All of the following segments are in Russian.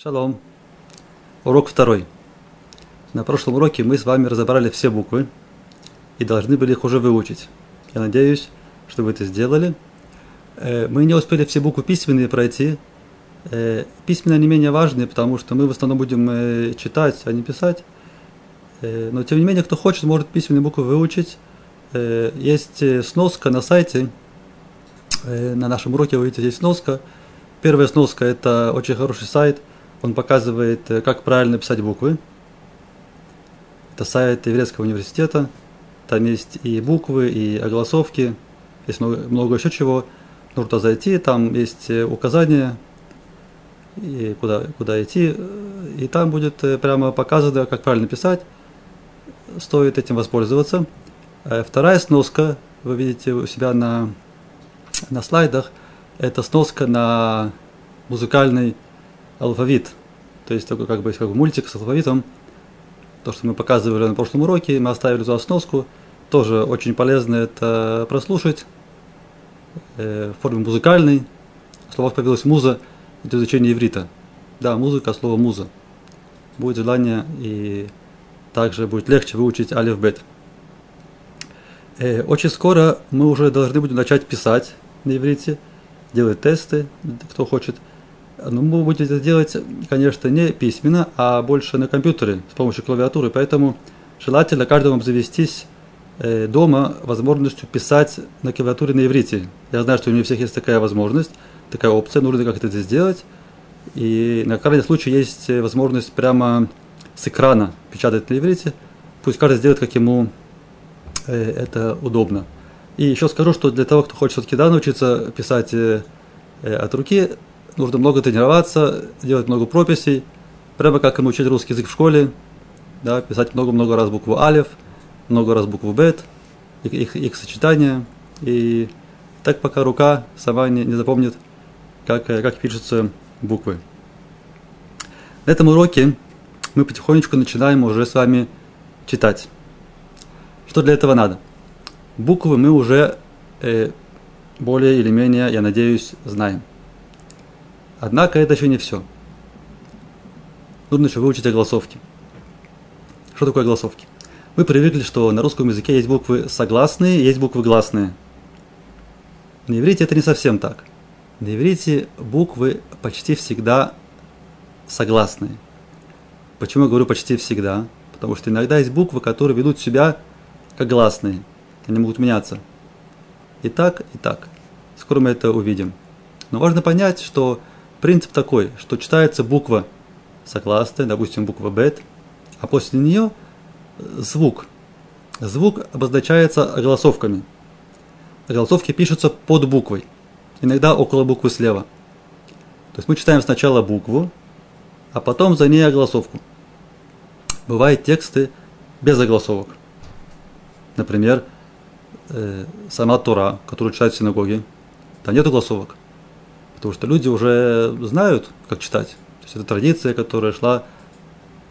Шалом. Урок второй. На прошлом уроке мы с вами разобрали все буквы и должны были их уже выучить. Я надеюсь, что вы это сделали. Э, мы не успели все буквы письменные пройти. Э, письменные не менее важные, потому что мы в основном будем э, читать, а не писать. Но тем не менее, кто хочет, может письменные буквы выучить. Есть сноска на сайте. На нашем уроке вы видите здесь сноска. Первая сноска – это очень хороший сайт – он показывает, э, как правильно писать буквы. Это сайт еврейского университета. Там есть и буквы, и огласовки, есть много, много еще чего. Нужно зайти, там есть э, указания, и куда, куда идти. И там будет э, прямо показано, как правильно писать. Стоит этим воспользоваться. Вторая сноска, вы видите у себя на, на слайдах, это сноска на музыкальный алфавит. То есть такой как бы, как бы мультик с алфавитом. То, что мы показывали на прошлом уроке, мы оставили за сноску. Тоже очень полезно это прослушать э, в форме музыкальной. Слово появилось муза, это изучение иврита. Да, музыка, слово муза. Будет желание и также будет легче выучить алиф бет. Э, очень скоро мы уже должны будем начать писать на иврите, делать тесты, кто хочет – ну, вы будете это делать, конечно, не письменно, а больше на компьютере с помощью клавиатуры. Поэтому желательно каждому обзавестись э, дома возможностью писать на клавиатуре на иврите. Я знаю, что у не у всех есть такая возможность, такая опция, нужно как это сделать. И на крайний случай есть возможность прямо с экрана печатать на иврите. Пусть каждый сделает, как ему э, это удобно. И еще скажу, что для того, кто хочет все-таки да, научиться писать э, от руки, нужно много тренироваться, делать много прописей, прямо как и научить русский язык в школе, да, писать много-много раз букву алиф, много раз букву бет, их, их, их сочетания, и так пока рука сама не, не запомнит, как, как пишутся буквы. На этом уроке мы потихонечку начинаем уже с вами читать. Что для этого надо? Буквы мы уже э, более или менее, я надеюсь, знаем. Однако это еще не все. Нужно еще выучить огласовки. Что такое огласовки? Мы привыкли, что на русском языке есть буквы согласные, есть буквы гласные. На иврите это не совсем так. На иврите буквы почти всегда согласные. Почему я говорю почти всегда? Потому что иногда есть буквы, которые ведут себя как гласные. Они могут меняться. И так, и так. Скоро мы это увидим. Но важно понять, что Принцип такой, что читается буква согласная, допустим, буква бет, а после нее звук. Звук обозначается огласовками. Огласовки пишутся под буквой, иногда около буквы слева. То есть мы читаем сначала букву, а потом за ней огласовку. Бывают тексты без огласовок. Например, э, сама Тора, которую читают в синагоге, там нет огласовок. Потому что люди уже знают, как читать. То есть это традиция, которая шла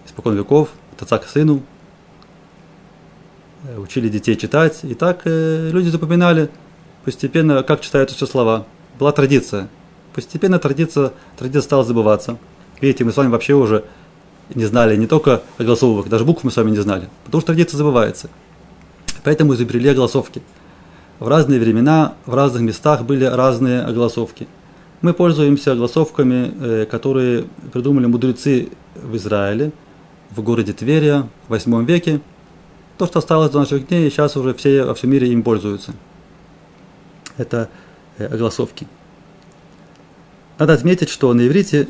испокон веков, от отца к сыну. Э, учили детей читать. И так э, люди запоминали постепенно, как читаются все слова. Была традиция. Постепенно традиция, традиция стала забываться. Видите, мы с вами вообще уже не знали не только огласовок, даже букв мы с вами не знали. Потому что традиция забывается. Поэтому изобрели огласовки. В разные времена, в разных местах были разные огласовки – мы пользуемся огласовками, э, которые придумали мудрецы в Израиле, в городе Тверия в 8 веке. То, что осталось до наших дней, сейчас уже все во всем мире им пользуются. Это э, огласовки. Надо отметить, что на иврите,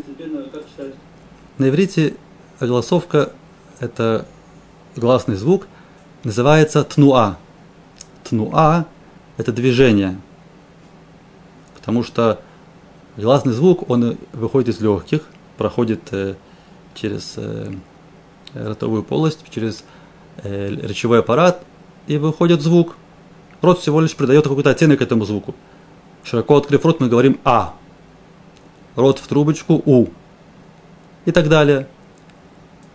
на иврите огласовка – это гласный звук, называется тнуа. Тнуа – это движение. Потому что Гласный звук, он выходит из легких, проходит э, через э, ротовую полость, через э, речевой аппарат, и выходит звук. Рот всего лишь придает какой-то оттенок этому звуку. Широко открыв рот, мы говорим «а». Рот в трубочку «у». И так далее.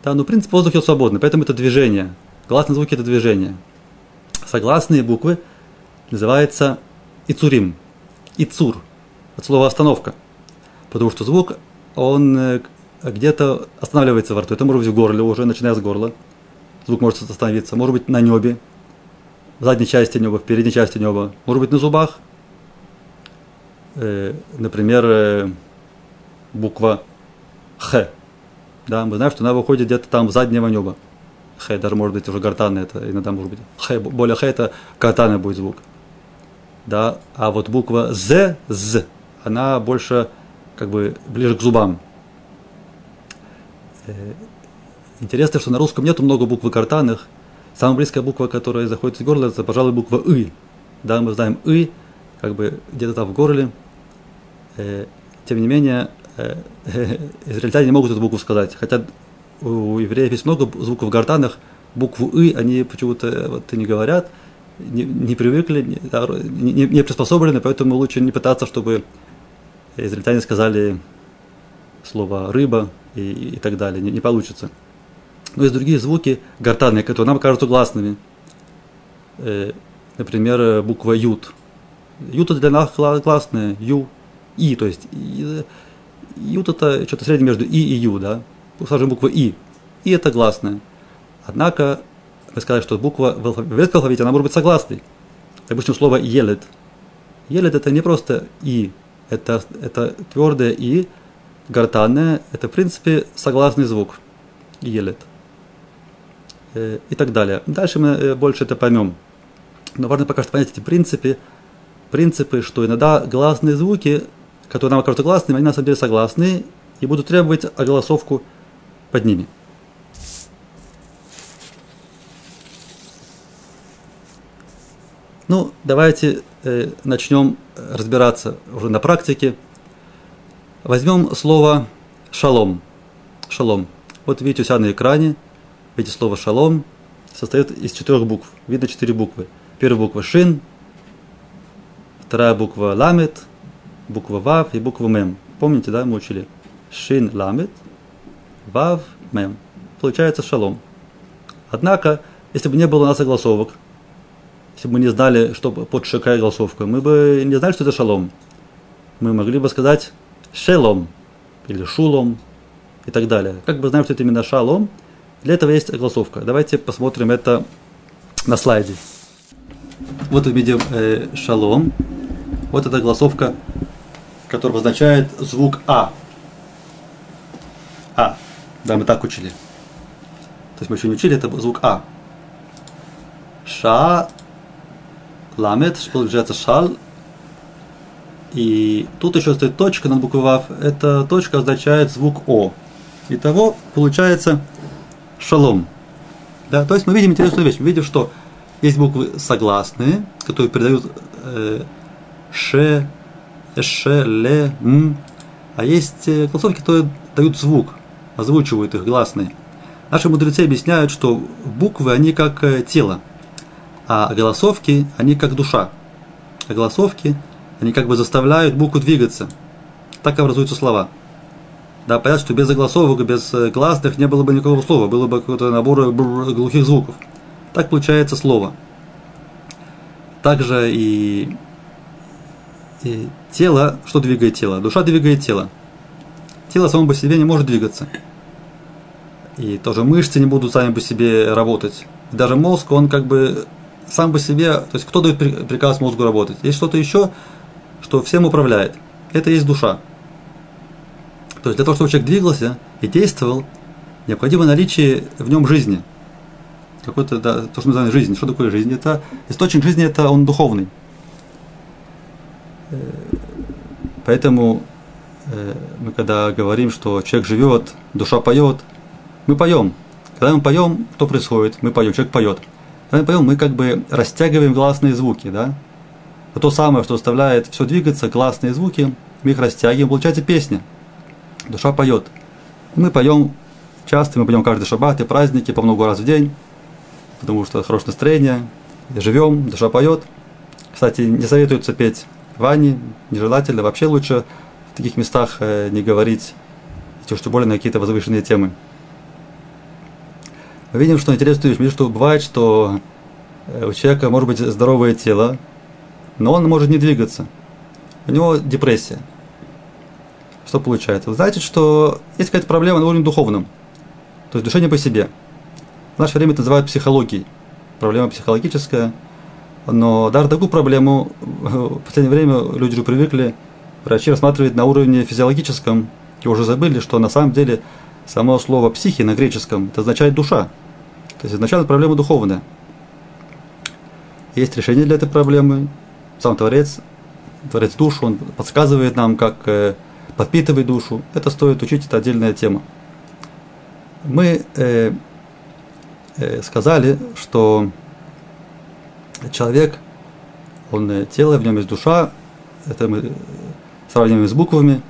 Да, ну, принцип воздуха свободный, поэтому это движение. Гласные звуки – это движение. Согласные буквы называются ицурим. Ицур – от слова остановка. Потому что звук, он э, где-то останавливается во рту. Это может быть в горле уже, начиная с горла. Звук может остановиться. Может быть на небе, в задней части неба, в передней части неба. Может быть на зубах. Э, например, э, буква Х. Да, мы знаем, что она выходит где-то там в заднего неба. Х, даже может быть уже гортанный, это иногда может быть. Х, более Х это гортанный будет звук. Да, а вот буква З, З, она больше как бы ближе к зубам. Э, интересно, что на русском нету много букв гортанных. Самая близкая буква, которая заходит из горла, это, пожалуй, буква И. Да, мы знаем И, как бы где-то там в горле. Э, тем не менее, э, израильтяне не могут эту букву сказать. Хотя у евреев есть много звуков в гортанах, букву «и» они почему-то вот, не говорят, не, не привыкли, не, не, не приспособлены, поэтому лучше не пытаться, чтобы израильтяне сказали слово «рыба» и, и так далее, не, не получится. Но есть другие звуки гортанные, которые нам кажутся гласными. Э, например, буква «ют». «Ют» это для нас гласная, «ю», «и», то есть «ют» это что-то среднее между «и» и «ю», да, скажем, буква «и». «И» это гласная. Однако, мы сказали, что буква в алфавите, она может быть согласной. Допустим, слово «елет». «Елет» это не просто «и», это, это твердое «и», гортанное, это, в принципе, согласный звук. «Елет». Э, и так далее. Дальше мы э, больше это поймем. Но важно пока что понять эти принципы, принципы, что иногда гласные звуки, которые нам кажутся гласными, они на самом деле согласны и будут требовать огласовку под ними. Ну, давайте э, начнем разбираться уже на практике. Возьмем слово шалом. Шалом. Вот видите у себя на экране, видите слово шалом состоит из четырех букв. Видно четыре буквы. Первая буква шин, вторая буква ламет, буква вав и буква мем. Помните, да, мы учили? Шин ламет, вав мем. Получается шалом. Однако, если бы не было у нас согласовок, если бы мы не знали, что под какая голосовка, мы бы не знали, что это шалом. Мы могли бы сказать шелом или шулом и так далее. Как бы знаем, что это именно шалом, для этого есть огласовка. Давайте посмотрим это на слайде. Вот мы видим э, шалом. Вот эта огласовка, которая обозначает звук А. А. Да, мы так учили. То есть мы еще не учили, это звук А. Ша, ламет, получается шал. И тут еще стоит точка над буквой Вав. Эта точка означает звук О. Итого получается шалом. Да, то есть мы видим интересную вещь. Мы видим, что есть буквы согласные, которые передают э, ше, ше, ле, м, а есть э, голосовки, которые дают звук, озвучивают их гласные. Наши мудрецы объясняют, что буквы, они как э, тело, а голосовки, они как душа. А голосовки, они как бы заставляют букву двигаться. Так образуются слова. Да, понятно, что без огласовок, без э, гласных не было бы никакого слова, было бы какой-то набор глухих звуков. Так получается слово. Также и, и тело, что двигает тело? Душа двигает тело. Тело само по себе не может двигаться. И тоже мышцы не будут сами по себе работать. Даже мозг, он как бы сам по себе, то есть кто дает приказ мозгу работать? Есть что-то еще, что всем управляет. Это есть душа. То есть для того, чтобы человек двигался и действовал, необходимо наличие в нем жизни. Какой-то, да, то, что мы называем жизнь. Что такое жизнь? Это источник жизни, это он духовный. Э, поэтому э, мы когда говорим, что человек живет, душа поет, мы поем. Когда мы поем, что происходит? Мы поем, человек поет. Мы поем, мы как бы растягиваем гласные звуки, да? Это то самое, что заставляет все двигаться, гласные звуки, мы их растягиваем, получается песня – душа поет. Мы поем часто, мы поем каждый шаббат и праздники по много раз в день, потому что хорошее настроение, живем, душа поет. Кстати, не советуется петь в ванне, нежелательно, вообще лучше в таких местах э, не говорить, тем более на какие-то возвышенные темы. Видим, что интересную вещь, что бывает, что э, у человека может быть здоровое тело, но он может не двигаться. У него депрессия – что получается? Значит, что есть какая-то проблема на уровне духовном. То есть душа не по себе. В наше время это называют психологией. Проблема психологическая. Но даже такую проблему в последнее время люди уже привыкли врачи рассматривать на уровне физиологическом и уже забыли, что на самом деле само слово психи на греческом это означает душа. То есть изначально проблема духовная. Есть решение для этой проблемы. Сам Творец, Творец душу, он подсказывает нам, как э, подпитывать душу. Это стоит учить, это отдельная тема. Мы э, э, сказали, что человек, он э, тело, в нем есть душа, это мы сравниваем с буквами.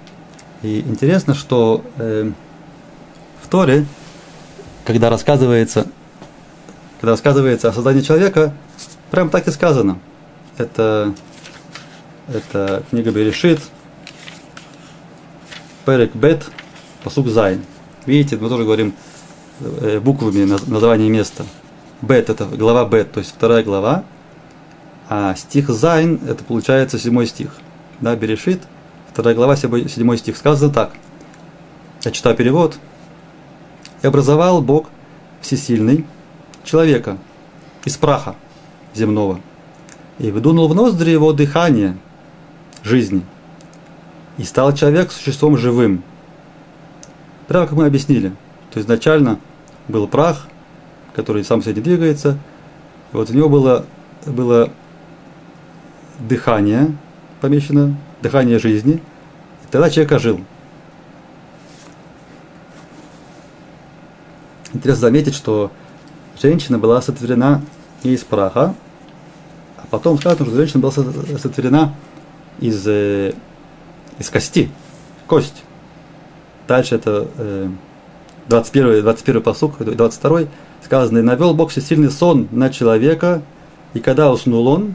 И интересно, что э, в Торе, когда рассказывается, когда рассказывается о создании человека, прям так и сказано. Это, это книга Берешит, פרק בית, פסוק זין. Видите, мы тоже говорим э, буквами название места. בית это глава בית, то есть вторая глава, а стих זין это получается седьмой стих. Да, בראשית, вторая глава, седьмой стих. Сказано так. Я читаю перевод. «И образовал Бог всесильный человека из праха земного, и выдунул в ноздри его дыхание жизни, и стал человек существом живым». Прямо как мы объяснили. То есть изначально был прах, который сам себе не двигается, и вот у него было, было дыхание помещено, дыхание жизни, и тогда человек ожил. Интересно заметить, что женщина была сотворена из праха, а потом сказано, что женщина была сотворена из, э, из кости, кость. Дальше это э, 21, 21 посук, 22 сказано, «И навел Бог всесильный сон на человека, и когда уснул он,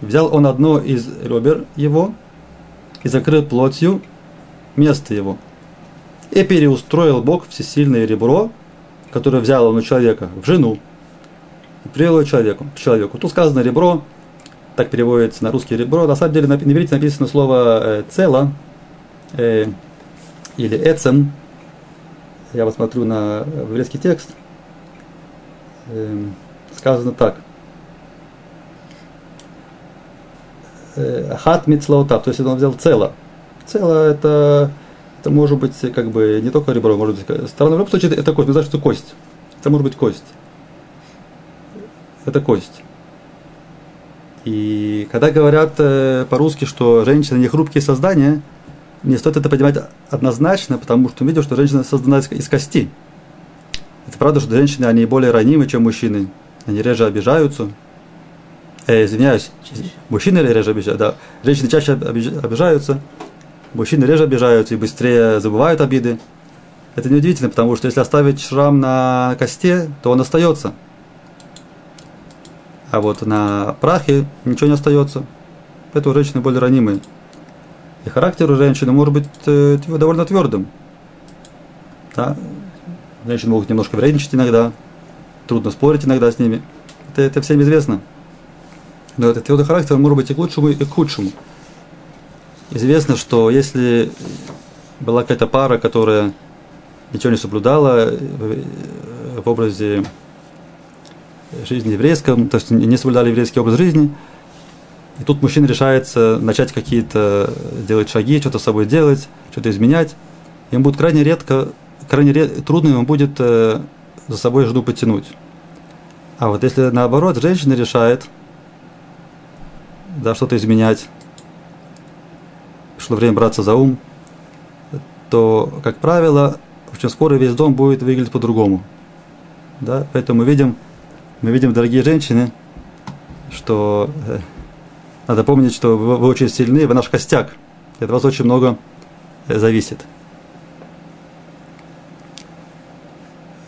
взял он одно из ребер его и закрыл плотью место его. И переустроил Бог всесильное ребро, которое взял он у человека, в жену, и привел его человеку, к человеку. Тут сказано ребро, так переводится на русский ребро. На самом деле на иврите написано слово э, цело э, или эцем. Я вот смотрю на еврейский текст. Э, сказано так – Э, хат мицлаутав, то есть он взял цело. Цело это, это может быть как бы не только ребро, может быть сторона. В любом случае это кость, мы знаем, что кость. Это может быть кость. Это кость. И когда говорят э, по-русски, что женщина не хрупкие создания, не стоит это понимать однозначно, потому что мы видим, что женщина создана из, из кости. Это правда, что женщины, они более ранимы, чем мужчины. Они реже обижаются, э, извиняюсь, мужчины реже обижаются, да, женщины чаще обижаются, мужчины реже обижаются и быстрее забывают обиды. Это неудивительно, потому что если оставить шрам на косте, то он остается. А вот на прахе ничего не остается. Поэтому женщины более ранимые. И характер у женщины может быть э, довольно твердым. Да? Женщины могут немножко вредничать иногда, трудно спорить иногда с ними. Это, это всем известно. Но этот твердый характер может быть и к лучшему, и к худшему. Известно, что если была какая-то пара, которая ничего не соблюдала в образе жизни еврейском, то есть не соблюдали еврейский образ жизни, и тут мужчина решается начать какие-то делать шаги, что-то с собой делать, что-то изменять, ему будет крайне редко, крайне ред, трудно ему будет э, за собой жену потянуть. А вот если наоборот женщина решает – да, что-то изменять, пришло время браться за ум, то, как правило, очень скоро весь дом будет выглядеть по-другому. Да? Поэтому мы видим, мы видим, дорогие женщины, что э, надо помнить, что вы, вы очень сильны, вы наш костяк. От вас очень много э, зависит.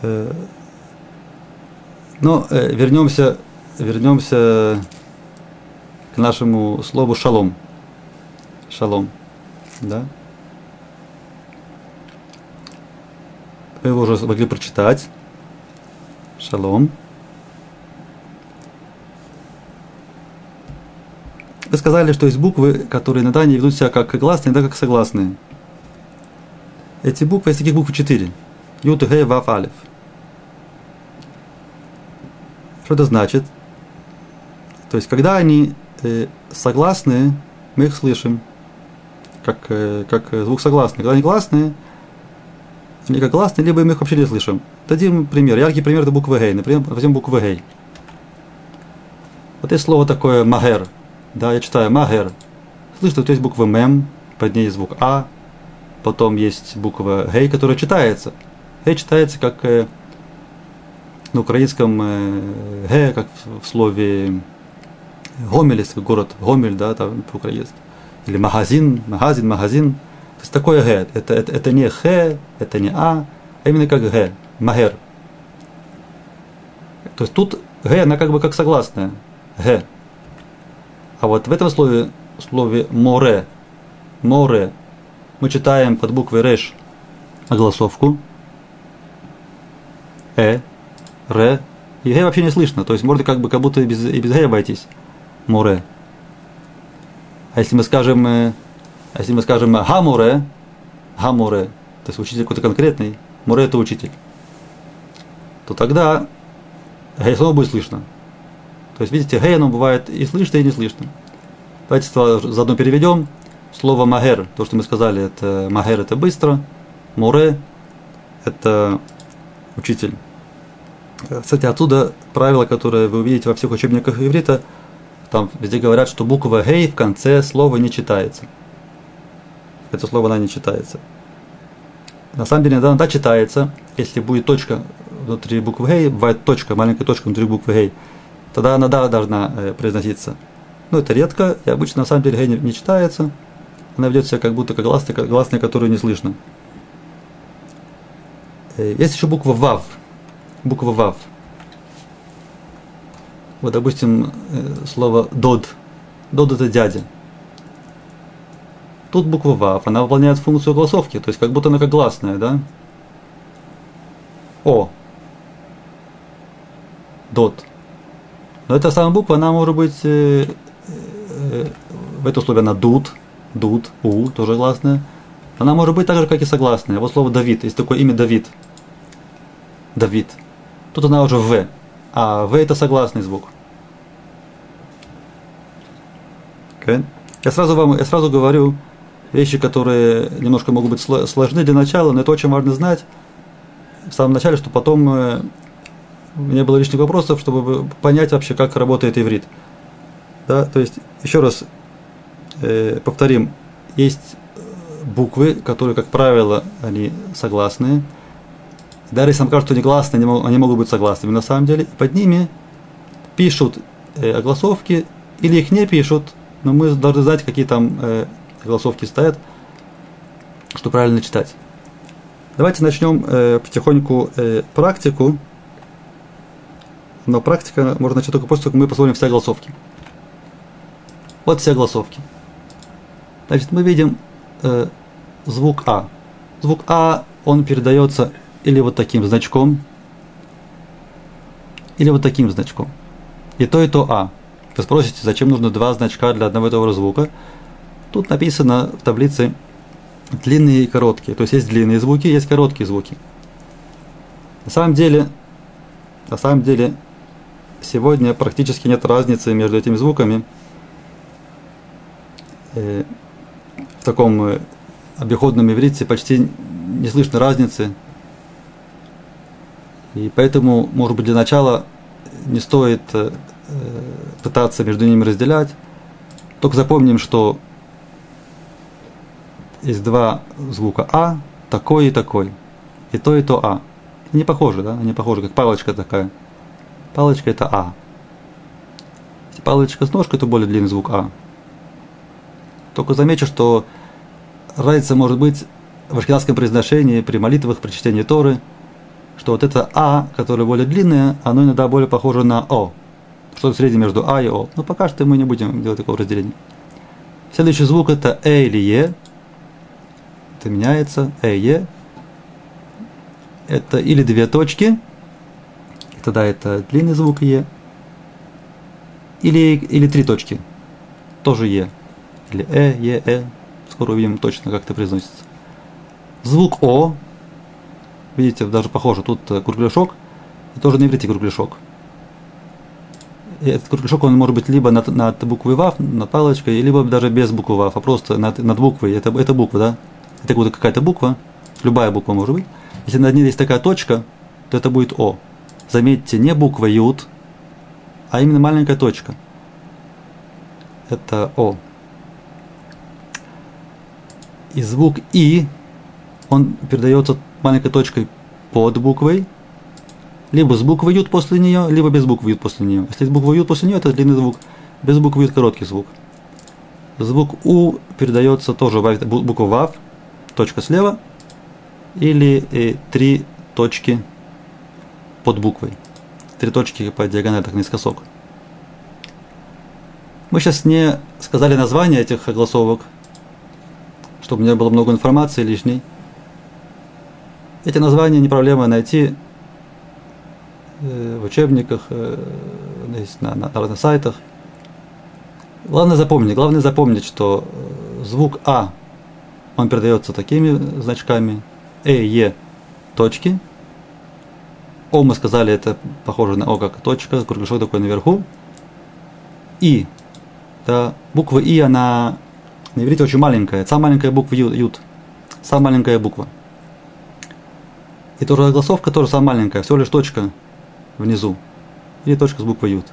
Э, но э, вернемся, вернемся к нашему слову шалом. Шалом. Да? Вы его уже могли прочитать. Шалом. Вы сказали, что есть буквы, которые иногда не ведут себя как гласные, иногда как согласные. эти буквы, есть таких букв четыре. Ют, Г, Ваф, Алиф. Что это значит? То есть, когда они э, согласные, мы их слышим, как, э, как звук согласный. Когда они гласные, они как гласные, либо мы их вообще не слышим. Дадим пример. Яркий пример это буква Гей. Например, возьмем букву Гей. Вот есть слово такое магер. Да, я читаю магер. Слышно, то есть буква мем, под ней звук А, потом есть буква Гей, которая читается. Гей читается как э, на украинском э, Г, как в слове Гомель, город Гомель, да, там по-украински. Или магазин, магазин, магазин. То есть такое Г. Это, это, это не Х, это не А, а именно как Г. Магер. То есть тут Г, она как бы как согласная. Г. А вот в этом слове, слове море, море, мы читаем под буквой Реш огласовку. Э, Ре. И Г вообще не слышно. То есть можно как бы как будто и без, и без Г обойтись. Море. А если мы скажем, э, а если мы скажем Хамуре, Хамуре, то есть учитель какой-то конкретный, Море это учитель, то тогда Г снова будет слышно. То есть, видите, Г оно бывает и слышно, и не слышно. Давайте заодно переведем. Слово магер, то, что мы сказали, это магер это быстро, море это учитель. Кстати, отсюда правило, которое вы увидите во всех учебниках иврита, там везде говорят, что буква «гей» в конце слова не читается. Это слово она не читается. На самом деле, да, да, читается, если будет точка внутри буквы «гей», бывает точка, маленькая точка внутри буквы «гей», тогда она да должна э, произноситься. Но это редко, и обычно на самом деле «гей» не, не читается, она ведет себя как будто как гласная, как гласная, которую не слышно. Э, есть еще буква «вав», буква «вав». Вот, допустим, э, слово «дод». «Дод» – это дядя. Тут буква «вав», она выполняет функцию голосовки, то есть как будто она как гласная, да? О. Дот. Но эта самая буква, она может быть э, э, в этом слове она дуд, дуд, у, тоже гласная. Она может быть так же, как и согласная. Вот слово Давид, есть такое имя Давид. Давид. Тут она уже В а В это согласный звук. Я сразу вам, я сразу говорю вещи, которые немножко могут быть сложны для начала, но это очень важно знать в самом начале, чтобы потом э, не было лишних вопросов, чтобы понять вообще, как работает иврит. Да, то есть, еще раз э, повторим, есть буквы, которые, как правило, они согласные, даже если нам кажется, что они гласные, они могут быть согласными на самом деле. Под ними пишут э, огласовки или их не пишут, но мы должны знать, какие там э, огласовки стоят, что правильно читать. Давайте начнем э, потихоньку э, практику. Но практика можно начать только после того, как мы посмотрим все огласовки. Вот все огласовки. Значит, мы видим э, звук А. Звук А, он передается или вот таким значком, или вот таким значком. И то, и то А. Вы спросите, зачем нужно два значка для одного и того же звука? Тут написано в таблице длинные и короткие. То есть есть длинные звуки, есть короткие звуки. На самом деле, на самом деле, сегодня практически нет разницы между этими звуками. Э, в таком э, обиходном иврите почти не слышно разницы и поэтому, может быть, для начала не стоит э, пытаться между ними разделять. Только запомним, что есть два звука А, такой и такой. И то, и то А. Они похожи, да? Они похожи, как палочка такая. Палочка это А. Если палочка с ножкой, то более длинный звук А. Только замечу, что разница может быть в ашкенадском произношении при молитвах, при чтении Торы – что вот это А, которое более длинное, оно иногда более похоже на О. Что-то среднее между А и О. Но пока что мы не будем делать такого разделения. Следующий звук это Э или Е. Это меняется. Э, Е. Это или две точки. Тогда это длинный звук Е. Или, или три точки. Тоже Е. Или Э, Е, Э. Скоро увидим точно, как это произносится. Звук О, видите, даже похоже, тут э, кругляшок, и тоже на иврите кругляшок. И этот кругляшок, он может быть либо над, над буквой ВАВ, над палочкой, либо даже без буквы ВАВ, а просто над, над буквой. Это, это буква, да? Это какая-то буква, любая буква может быть. Если над ней есть такая точка, то это будет О. Заметьте, не буква Ют, а именно маленькая точка. Это О. И звук И, он передается маленькой точкой под буквой, либо с буквой Ют после нее, либо без буквы Ют после нее. Если с буквой Ют после нее, это длинный звук. Без буквы Ют короткий звук. Звук У передается тоже буква ВАВ, точка слева, или э, три точки под буквой. Три точки по диагонали, так наискосок. Мы сейчас не сказали название этих голосовок, чтобы не было много информации лишней. Эти названия не проблема найти э, в учебниках, э, на, на, на разных сайтах. Главное запомнить, главное запомнить, что э, звук А, он передается такими значками, Э, Е, точки. О, мы сказали, это похоже на О как точка, кругляшок такой наверху. И, да, буква И, она на иврите очень маленькая, самая маленькая буква Ют, самая маленькая буква. И тоже голосовка тоже самая маленькая, всего лишь точка внизу. Или точка с буквой Ют.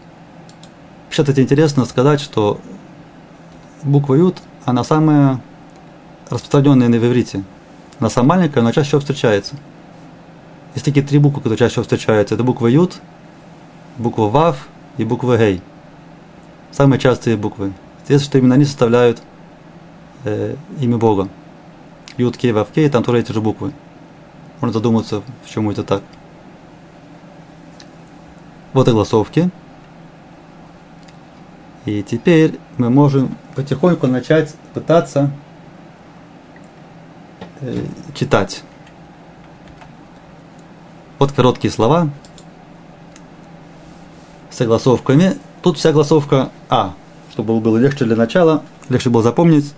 Вообще, это интересно сказать, что буква Ют, она самая распространенная на иврите. Она самая маленькая, но чаще всего встречается. Есть такие три буквы, которые чаще всего встречаются. Это буква Ют, буква Вав и буква Гей. Самые частые буквы. Интересно, что именно они составляют э, имя Бога. Ют, Кей, Вав, Кей, там тоже эти же буквы. Можно задуматься, почему это так. Вот и голосовки. И теперь мы можем потихоньку начать пытаться э, читать. Вот короткие слова с согласовками. Тут вся голосовка А, чтобы было легче для начала, легче было запомнить.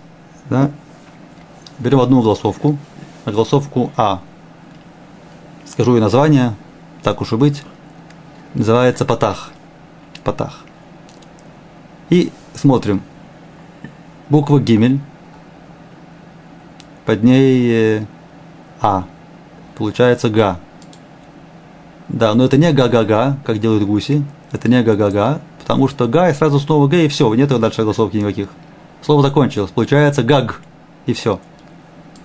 Да? Берем одну голосовку, голосовку А. Скажу ей название, так уж и быть. Называется Патах. Патах. И смотрим. Буква Гимель. Под ней э, А. Получается Га. Да, но это не га-га-га, как делают гуси. Это не га-га-га, потому что га и сразу снова га и все, нет дальше голосовки никаких. Слово закончилось. Получается гаг и все.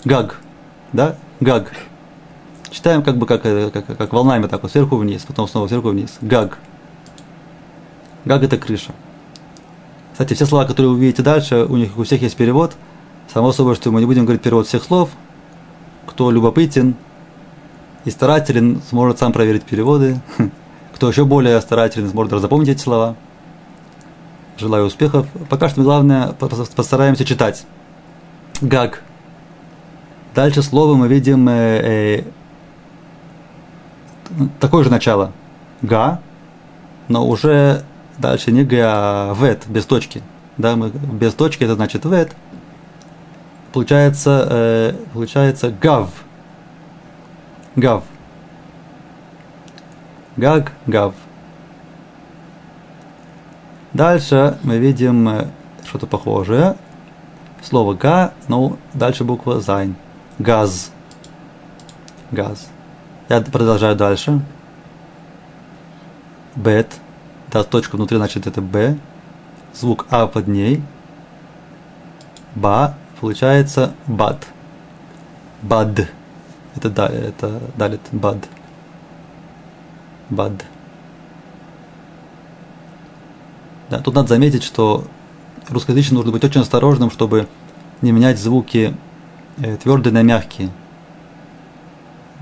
Гаг. Да? Гаг. Читаем как бы как, э, как, как волнами так вот сверху вниз, потом снова сверху вниз. Гаг. Гаг это крыша. Кстати, все слова, которые вы увидите дальше, у них у всех есть перевод. Само собой, что мы не будем говорить перевод всех слов. Кто любопытен и старателен, сможет сам проверить переводы. Кто еще более старателен, сможет запомнить эти слова. Желаю успехов. Пока что главное постараемся читать. Гаг. Дальше слово мы видим э, э, такое же начало. Га, но уже дальше не га, а вет, без точки. Да, мы без точки, это значит вет. Получается, э, получается гав. Гав. גג, גב. Дальше мы видим э, что-то похожее. Слово га, но дальше буква זין. גז. גז. Я продолжаю дальше. בית. Да, точка внутри, значит, это Б. Звук А под ней. Ба. Получается בד. Бад. Это, да, это далит. Бад. Бад. Да, тут надо заметить, что русскоязычным нужно быть очень осторожным, чтобы не менять звуки э, твердые на мягкие.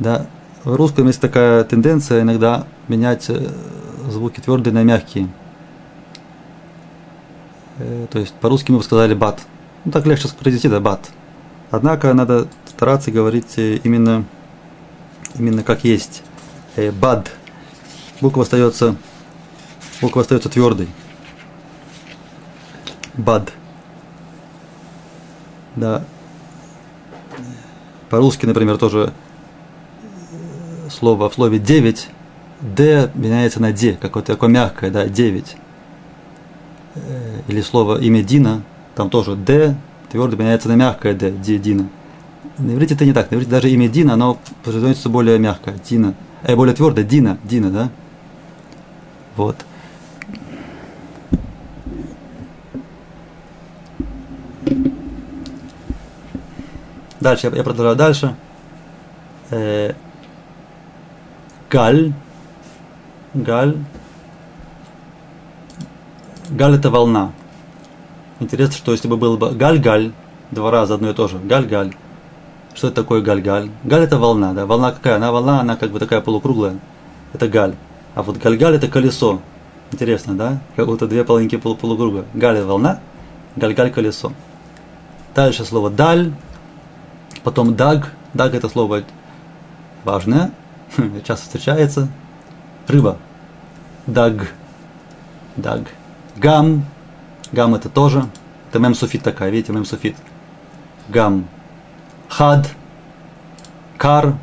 Да, в русском есть такая тенденция иногда менять э, звуки твердые на мягкие. Э, то есть по-русски мы бы сказали бат. Ну так легче произнести, да, бат. Однако надо стараться говорить э, именно, именно как есть. Бад. Буква остается, буква остается твердой. Бад. Да. По-русски, например, тоже слово в слове 9, Д меняется на Д, какое-то такое мягкое, да, 9. Э, или слово имя Дина, там тоже Д твердо меняется на мягкое Д, Ди, Дина. На иврите это не так. На иврите даже имя Дина, оно произносится более мягко. Дина. Э, более твердо. Дина. Дина, да? Вот. Дальше, я, я продолжаю дальше. Э, галь. Галь. Галь это волна. Интересно, что если бы был бы галь-галь, два раза одно и то же, галь-галь, что это такое галь-галь? Галь это волна, да? Волна какая? Она волна, она как бы такая полукруглая. Это галь. А вот галь-галь это колесо. Интересно, да? Как будто две половинки полу полукруга. Галь это волна, галь-галь колесо. Дальше слово даль, потом даг. Даг это слово важное, часто встречается. Рыба. Даг. Даг. Гам. Гам это тоже. Это мемсуфит такая, видите, мемсуфит. Гам. Хад. Кар.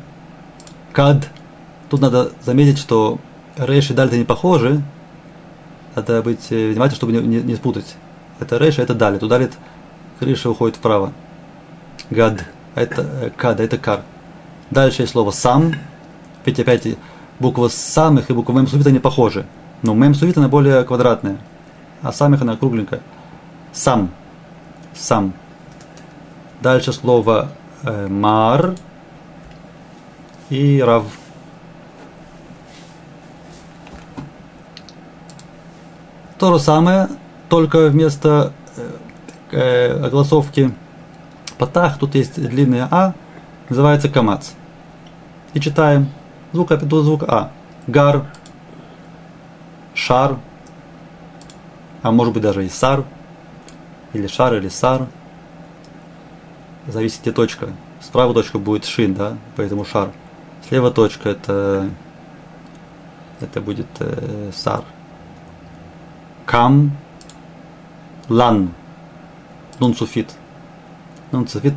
Кад. Тут надо заметить, что рейш и даль не похожи. Надо быть э, внимательным, чтобы не, не, не спутать. Это рейш, а это далит. Тут далит крыша уходит вправо. Гад. Это э, кад, это кар. Дальше есть слово сам. Ведь опять буква самых и буква мем сувит они похожи. Но мем сувит она более квадратная. А самих она кругленькая. Сам. Сам. Дальше слово э, мар и рав. То же самое, только вместо э, э, огласовки патах, тут есть длинное А, называется камац. И читаем звук, до звук А. Гар, шар, а может быть даже и сар, или шар, или сар. Зависит где точка. Справа точка будет шин, да, поэтому шар. Слева точка это, это будет э, сар. Кам, лан, нун суфит. Нун суфит.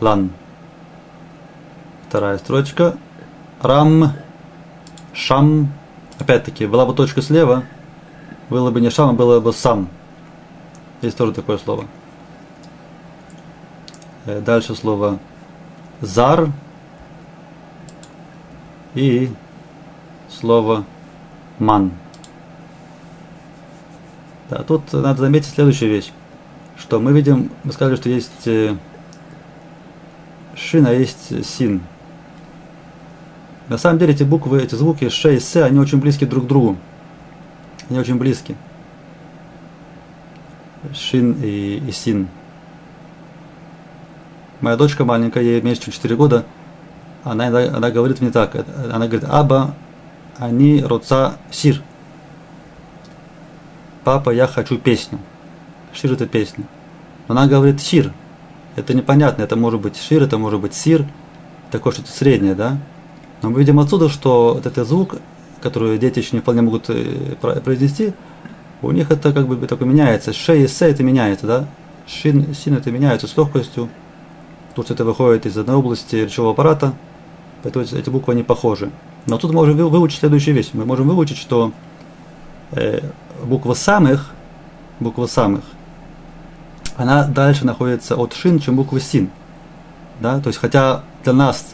Лан. Вторая строчка. Рам, шам. Опять-таки, была бы точка слева, было бы не шам, а было бы сам. Есть тоже такое слово. Э, дальше слово зар и слово ман. Да, тут надо заметить следующую вещь, что мы видим, мы сказали, что есть э, шин, а есть син. На самом деле эти буквы, эти звуки ш и с, они очень близки друг к другу. Они очень близки. Шин и, и син. Моя дочка маленькая, ей меньше, чем 4 года, она, она говорит мне так, она говорит, Аба, они роца сир. Папа, я хочу песню. Шир это песня. Но она говорит шир. Это непонятно, это может быть шир, это может быть сир, такое что-то среднее, да? Но мы видим отсюда, что вот этот звук, который дети еще не вполне могут э, произнести, у них это как бы такое меняется. Ше и се это меняется, да? Шин, син это меняется с легкостью. Тут это выходит из одной области речевого аппарата, поэтому эти буквы не похожи. Но тут мы можем выучить следующую вещь. Мы можем выучить, что э, буква самых, буква самых, она дальше находится от шин, чем буква син. Да? То есть, хотя для нас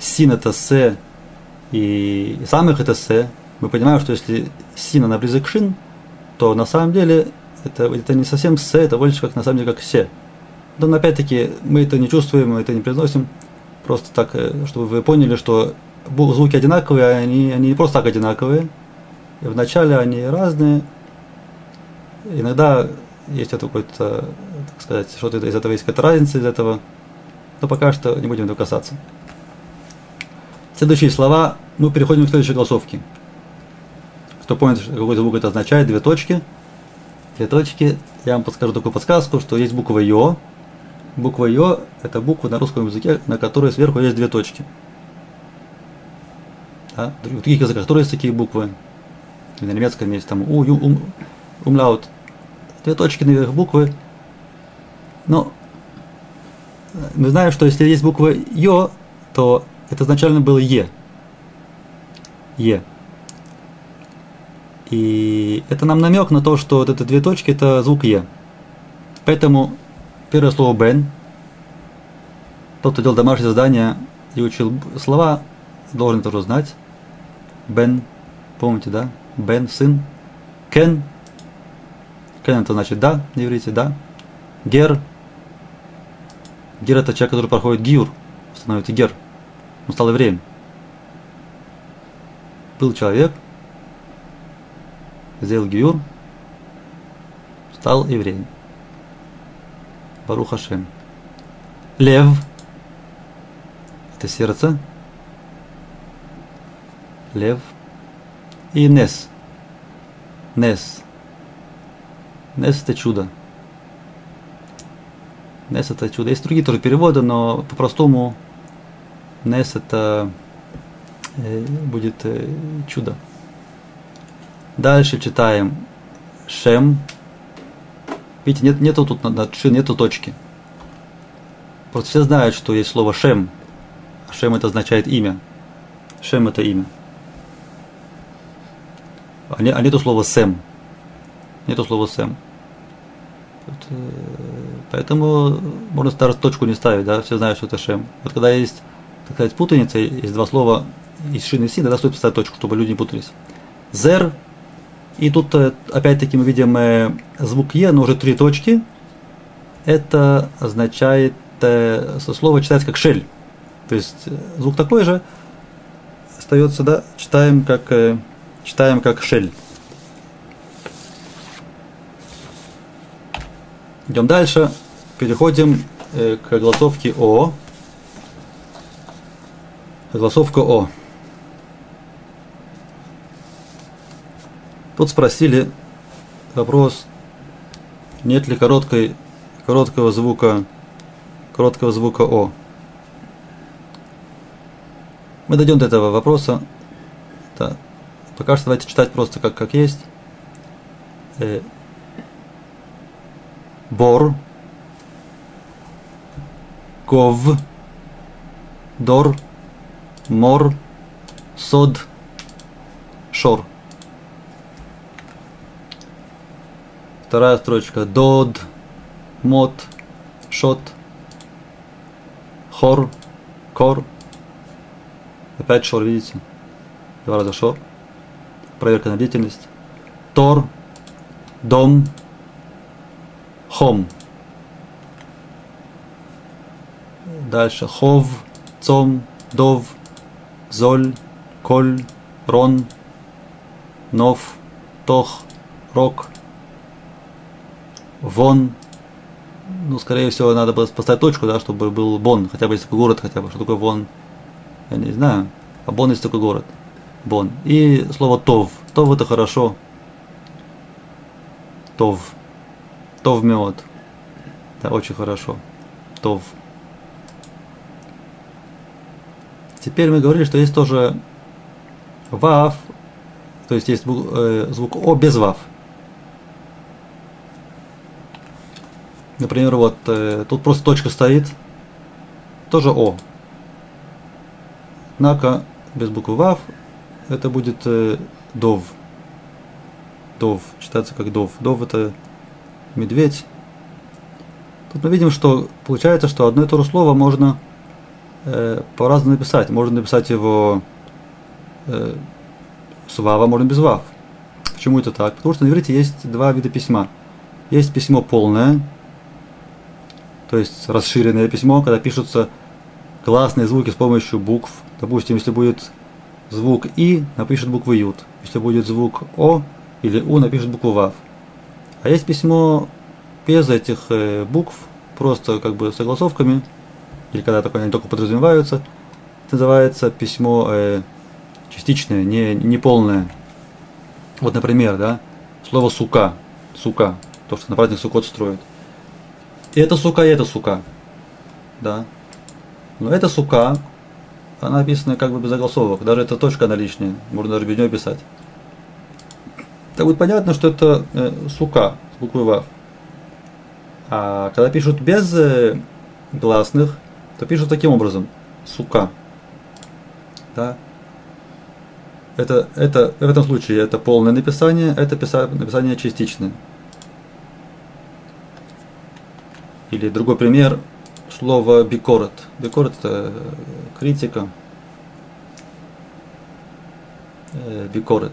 син это с и самых это с, мы понимаем, что если син она близок к шин, то на самом деле это, это не совсем с, это больше как на самом деле как се. Но опять-таки мы это не чувствуем, мы это не произносим. Просто так, э, чтобы вы поняли, что звуки одинаковые, а они, они не просто так одинаковые. И вначале они разные. Иногда есть это какой-то, так сказать, что-то из этого есть какая-то разница из этого. Но пока что не будем этого касаться. Следующие слова, мы переходим к следующей голосовке. Кто помнит, какой звук это означает, две точки. Две точки, я вам подскажу такую подсказку, что есть буква Йо. Буква Йо – это буква на русском языке, на которой сверху есть две точки. Да? В других языках тоже есть такие буквы. И на немецком есть там у, ю, ум, умлаут. Две точки наверх буквы. Но мы знаем, что если есть буква Йо, то это изначально было Е. Е. И это нам намек на то, что вот эти две точки это звук Е. Поэтому первое слово Бен, тот, кто делал домашнее задание и учил слова, должен тоже знать. Бен, помните, да? Бен, сын. Кен. Кен это значит да, не иврите, да. Гер. Гер это человек, который проходит гиур, становится гер. Он стал евреем. Был человек, сделал гиур, стал евреем. Барух Хашем. Лев – это сердце. Лев. И Нес. Нес. Нес – это чудо. Нес – это чудо. Есть другие тоже переводы, но по-простому Нес – это э, будет э, чудо. Дальше читаем Шем. Видите, нет, нету тут над нету точки. Просто все знают, что есть слово Шем. А Шем это означает имя. Шем это имя. А, не, а нету слова Сэм. Нету слова Сэм. Э, поэтому можно даже точку не ставить, да, все знают, что это Шем. Вот когда есть, так сказать, путаница, есть два слова из шины си, тогда стоит поставить точку, чтобы люди не путались. Зер и тут э, опять-таки мы видим э, звук Е, но уже три точки. Это означает, э, слово читается как шель. То есть звук такой же, остается, да, читаем как, читаем как шель. Идем дальше, переходим к голосовке О. Голосовка О. Тут спросили вопрос, нет ли короткой, короткого звука, короткого звука О. Мы дойдем до этого вопроса. Да. Пока что давайте читать просто как, как есть. Э, бор, ков, дор, мор, сод, шор. Вторая строчка. Дод, мот, шот, хор, кор. Опять шор, видите? Два раза шор. Проверка на деятельность. Тор, дом, хом. Дальше. Хов, цом, дов, золь, коль, рон, нов, тох, рок, Вон, ну, скорее всего, надо поставить точку, да, чтобы был Бон, хотя бы есть такой город, хотя бы, что такое Вон, я не знаю, а Бон есть такой город, Бон. И слово Тов, Тов это хорошо, Тов, Тов мед, да, очень хорошо, Тов. Теперь мы говорили, что есть тоже Вав, то есть есть звук, э, звук О без Вав. Например, вот э, тут просто точка стоит, тоже О. Однако без буквы ВАВ это будет э, ДОВ. ДОВ, читается как ДОВ. ДОВ это медведь. Тут мы видим, что получается, что одно и то же слово можно э, по-разному написать. Можно написать его э, с ВАВа, можно без ВАВ. Почему это так? Потому что на иврите есть два вида письма. Есть письмо полное, то есть расширенное письмо, когда пишутся классные звуки с помощью букв. Допустим, если будет звук И, напишет букву Ют. Если будет звук О или У, напишет букву Вав. А есть письмо без этих э, букв, просто как бы согласовками, или когда только они только подразумеваются, это называется письмо э, частичное, не, не полное. Вот, например, да, слово сука, сука, то, что на праздник сукот строят. И это сука, и это сука. Да. Но эта сука, она написана как бы без огласовок. Даже эта точка она лишняя. Можно даже без нее писать. Так будет понятно, что это э, сука с буквой Вав. А когда пишут без, э, гласных, то пишут таким образом. Сука. Да? Это, это, в этом случае это полное написание, это написание частичное. Или другой пример, слово бикорот. Бикорот это критика. Э, бикорот.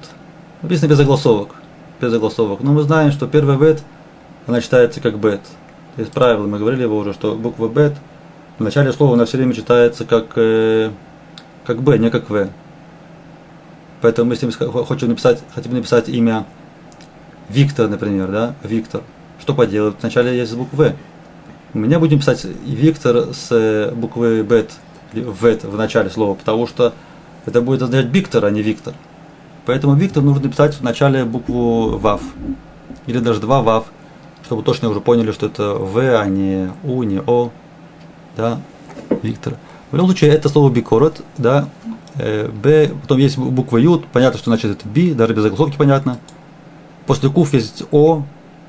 Написано без огласовок. Без огласовок. Но мы знаем, что первый бет, она читается как бет. Есть правило, мы говорили его уже, что буква бет в начале слова она все время читается как, э, как б, не как в. Поэтому если мы хотим написать, хотим написать имя Виктор, например, да, Виктор, что поделать? Вначале есть буква В. У меня будем писать Виктор с э, буквы Бет, В в начале слова, потому что это будет означать Виктор, а не Виктор. Поэтому Виктор нужно писать в начале букву ВАВ. Или даже два ВАВ, чтобы точно уже поняли, что это В, а не У, не О. Да, Виктор. В любом случае, это слово бикорот, да, э, Б, потом есть буква Ют, понятно, что значит это Би, даже без заголовки понятно. После куф есть О,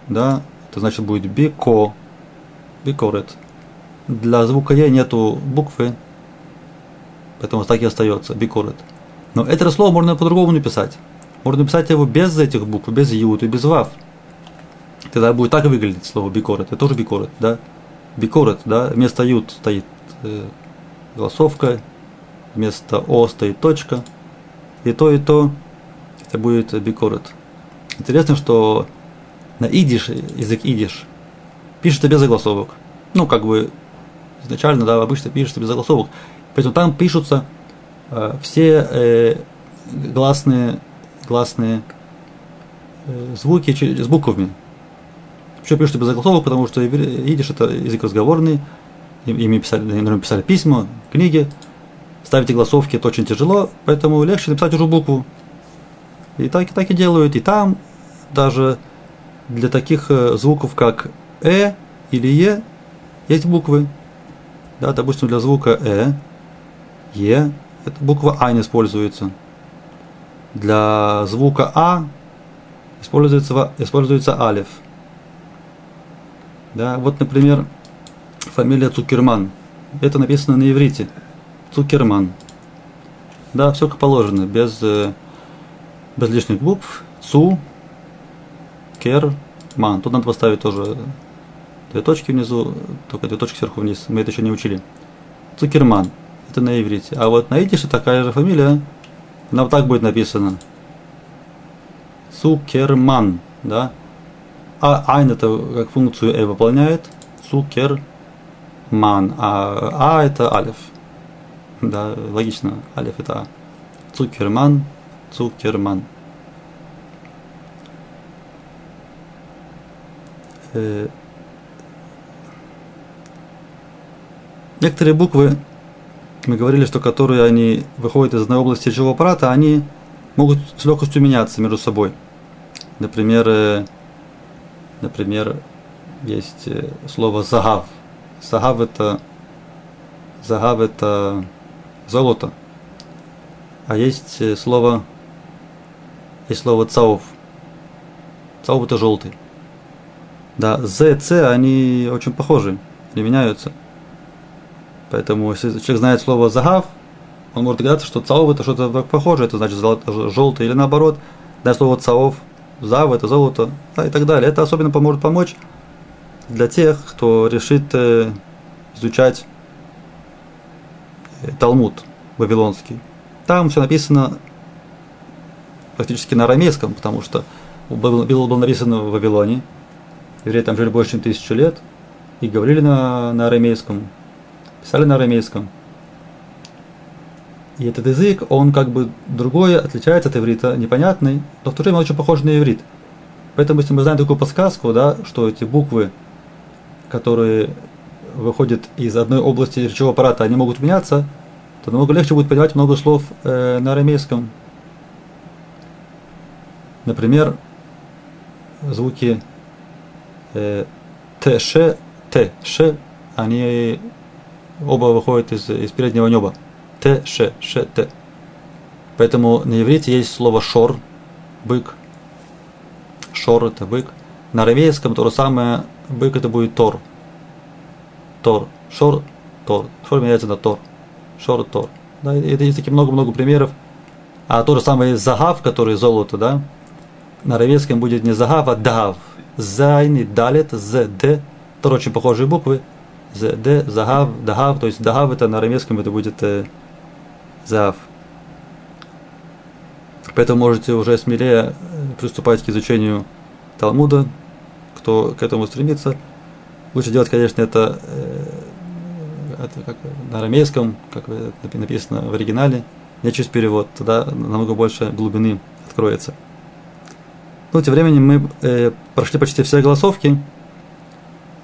да, это значит будет бико, бикорет. Для звука Е нету буквы, поэтому так и остается, бикорет. Но это слово можно по-другому написать. Можно написать его без этих букв, без ют и без вав. Тогда будет так выглядеть слово бикорет. Это тоже бикорет, да? Бикорет, да? Вместо ют стоит э, голосовка, вместо о стоит точка. И то, и то это будет бикорет. Интересно, что на идиш, язык идиш, пишется без загласовок. Ну, как бы изначально, да, обычно пишется без загласовок. Поэтому там пишутся э, все э, гласные, гласные э, звуки с буквами. Почему пишут без заголовок? Потому что идиш это язык разговорный, ими писали, наверное, писали письма, книги, ставить голосовки это очень тяжело, поэтому легче написать уже букву. И так, и так и делают, и там даже для таких э, звуков, как «э» или «е» есть буквы. Да, допустим, для звука «э» Е, это буква А не используется. Для звука А используется, используется алиф. Да, вот, например, фамилия Цукерман. Это написано на иврите. Цукерман. Да, все как положено, без, э, без лишних букв. Цу, кер, ман. Тут надо поставить тоже две точки внизу, только две точки сверху вниз. Мы это еще не учили. Цукерман это на иврите. А вот на идише такая же фамилия, она вот так будет написана. Цукерман, да. А айн это как функцию э выполняет. Цукерман. А а это алиф. Да, логично. Алиф это а. Цукерман, Цукерман. Э, некоторые буквы мы говорили, что которые они выходят из одной области речевого аппарата, они могут с легкостью меняться между собой. Например, э, например, есть э, слово загав. Загав это загав это золото. А есть э, слово есть слово цаов. Цаов это желтый. Да, З, Ц, они очень похожи, не меняются. Поэтому, если человек знает слово загав, он может догадаться, что цаов это что-то похожее, это значит желтый или наоборот. Да, слово цаов, зав это золото, да, и так далее. Это особенно поможет помочь для тех, кто решит э, изучать э, Талмуд вавилонский. Там все написано практически на арамейском, потому что был, был написан в Вавилоне. Евреи там жили больше, чем тысячу лет и говорили на, на арамейском писали на арамейском. И этот язык, он как бы другой, отличается от иврита, непонятный, но в то же время очень похож на иврит. Поэтому, если мы знаем такую подсказку, да, что эти буквы, которые выходят из одной области речевого аппарата, они могут меняться, то намного легче будет понимать много слов э, на арамейском. Например, звуки э, т, ш, т, ш, они оба выходят из, из переднего неба. Т, ш, ш, т. Поэтому на иврите есть слово шор, бык. Шор это бык. На арамейском то же самое, бык это будет тор. Тор. Шор Тор. Шор меняется на Тор. Шор Тор. Да, это есть такие много-много примеров. А то же самое Загав, который золото, да, на аравийском будет не Загав, а Дагав. Зайн и Далет, З, Д. Тоже очень похожие буквы. З, Д, Загав, Дагав. То есть Дагав это на арамейском это будет э, Загав. Поэтому можете уже смелее приступать к изучению Талмуда, кто к этому стремится. Лучше делать, конечно, это, э, это как на арамейском, как написано в оригинале, не через перевод, тогда намного больше глубины откроется. Ну, тем временем мы э, прошли почти все голосовки.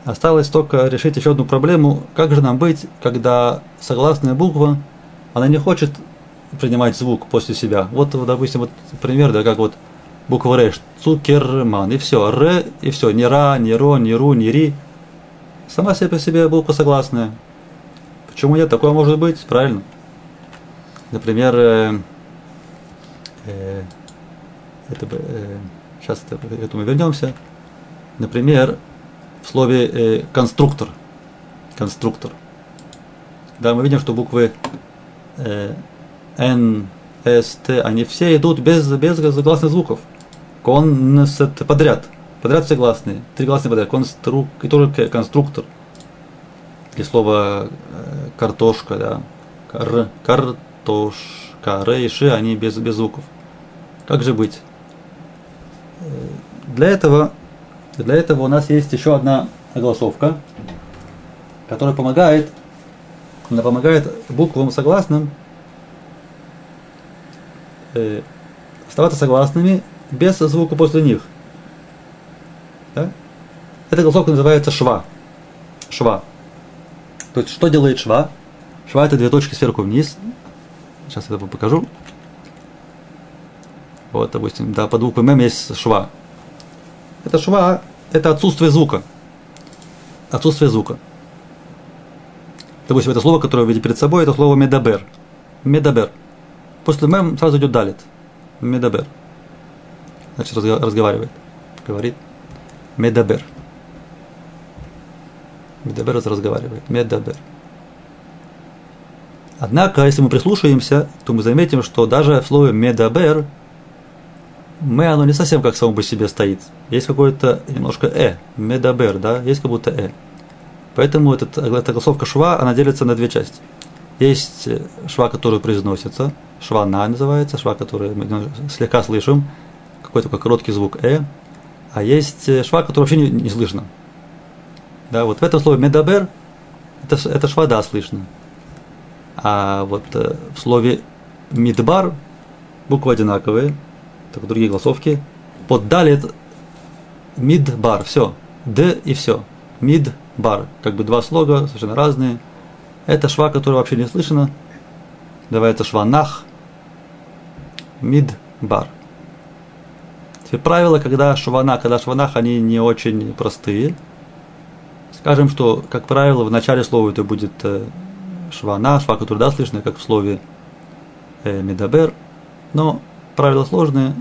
Осталось только решить еще одну проблему. Как же нам быть, когда согласная буква, она не хочет принимать звук после себя. Вот, допустим, вот пример, да, как вот буква Р, Цукерман, и все, Р, и все, ни Ра, ни Ро, ни Ру, ни Ри. Сама себе по себе буква согласная. Почему нет? Такое может быть, правильно. Например, э, э, это, э, сейчас это, к этому вернемся. Например, в слове э, конструктор. Конструктор. Да, мы видим, что буквы э, Н, С, Т, они все идут без, без загласных звуков. Конст подряд. Подряд все гласные. Три гласные подряд. Конструк, и тоже конструктор. И слово э, картошка, да. Кар, картошка. Р и Ш, они без, без звуков. Как же быть? Э, для этого, для этого у нас есть еще одна огласовка, которая помогает, она помогает буквам согласным э, оставаться согласными без звука после них. Да? Эта огласовка называется шва. Шва. То есть, что делает шва? Шва это две точки сверху вниз. Сейчас я это покажу. Вот, допустим, да, под буквой М есть шва. Это шва, это отсутствие звука. Отсутствие звука. Допустим, это слово, которое вы видите перед собой, это слово מדבר. מדבר. После мем сразу идет далит. מדבר. Значит, разговаривает. Говорит. מדבר. מדבר разговаривает. מדבר. Однако, если мы прислушаемся, то мы заметим, что даже в слове מדבר мы, оно не совсем как само по себе стоит. Есть какое-то немножко э, מדבר, да, есть как будто э. Поэтому этот, эта огласовка шва, она делится на две части. Есть э, шва, который произносится, шва на называется, шва, который мы слегка слышим, какой-то такой короткий звук э, а есть э, шва, который вообще не, не слышно. Да, вот в этом слове медабер это, это шва да слышно. А вот э, в слове мидбар буквы одинаковые, только другие голосовки. Под далит мидбар, все. Д и все. Мидбар. Как бы два слога, совершенно разные. Это шва, которая вообще не слышно. Называется шва нах. Мидбар. Теперь правила, когда швана, когда шванах, они не очень простые. Скажем, что, как правило, в начале слова это будет э, швана, шва, который да слышно, как в слове э, медабер. Но правила сложные.